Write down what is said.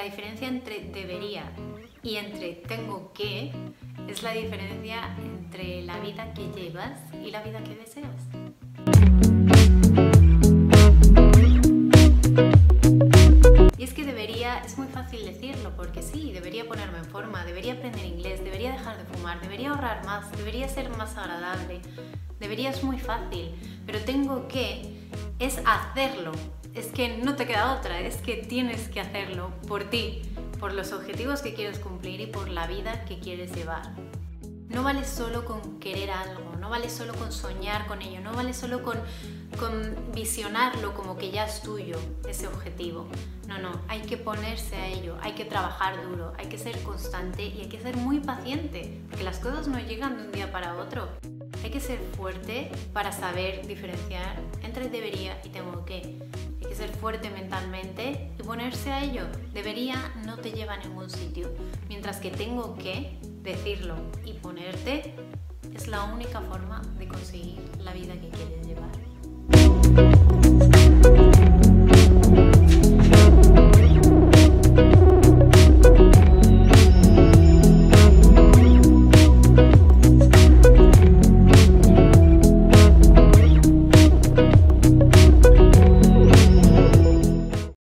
La diferencia entre debería y entre tengo que es la diferencia entre la vida que llevas y la vida que deseas. Y es que debería, es muy fácil decirlo, porque sí, debería ponerme en forma, debería aprender inglés, debería dejar de fumar, debería ahorrar más, debería ser más agradable, debería es muy fácil, pero tengo que, es hacerlo, es que no te queda otra, es que tienes que hacerlo por ti, por los objetivos que quieres cumplir y por la vida que quieres llevar. No vale solo con querer algo, no vale solo con soñar con ello, no vale solo con, con visionarlo como que ya es tuyo ese objetivo. No, no, hay que ponerse a ello, hay que trabajar duro, hay que ser constante y hay que ser muy paciente, porque las cosas no llegan de un día para otro. Hay que ser fuerte para saber diferenciar entre debería y tengo que. Ser fuerte mentalmente y ponerse a ello. Debería no te lleva a ningún sitio, mientras que tengo que decirlo y ponerte es la única forma de conseguir la vida que quieres llevar.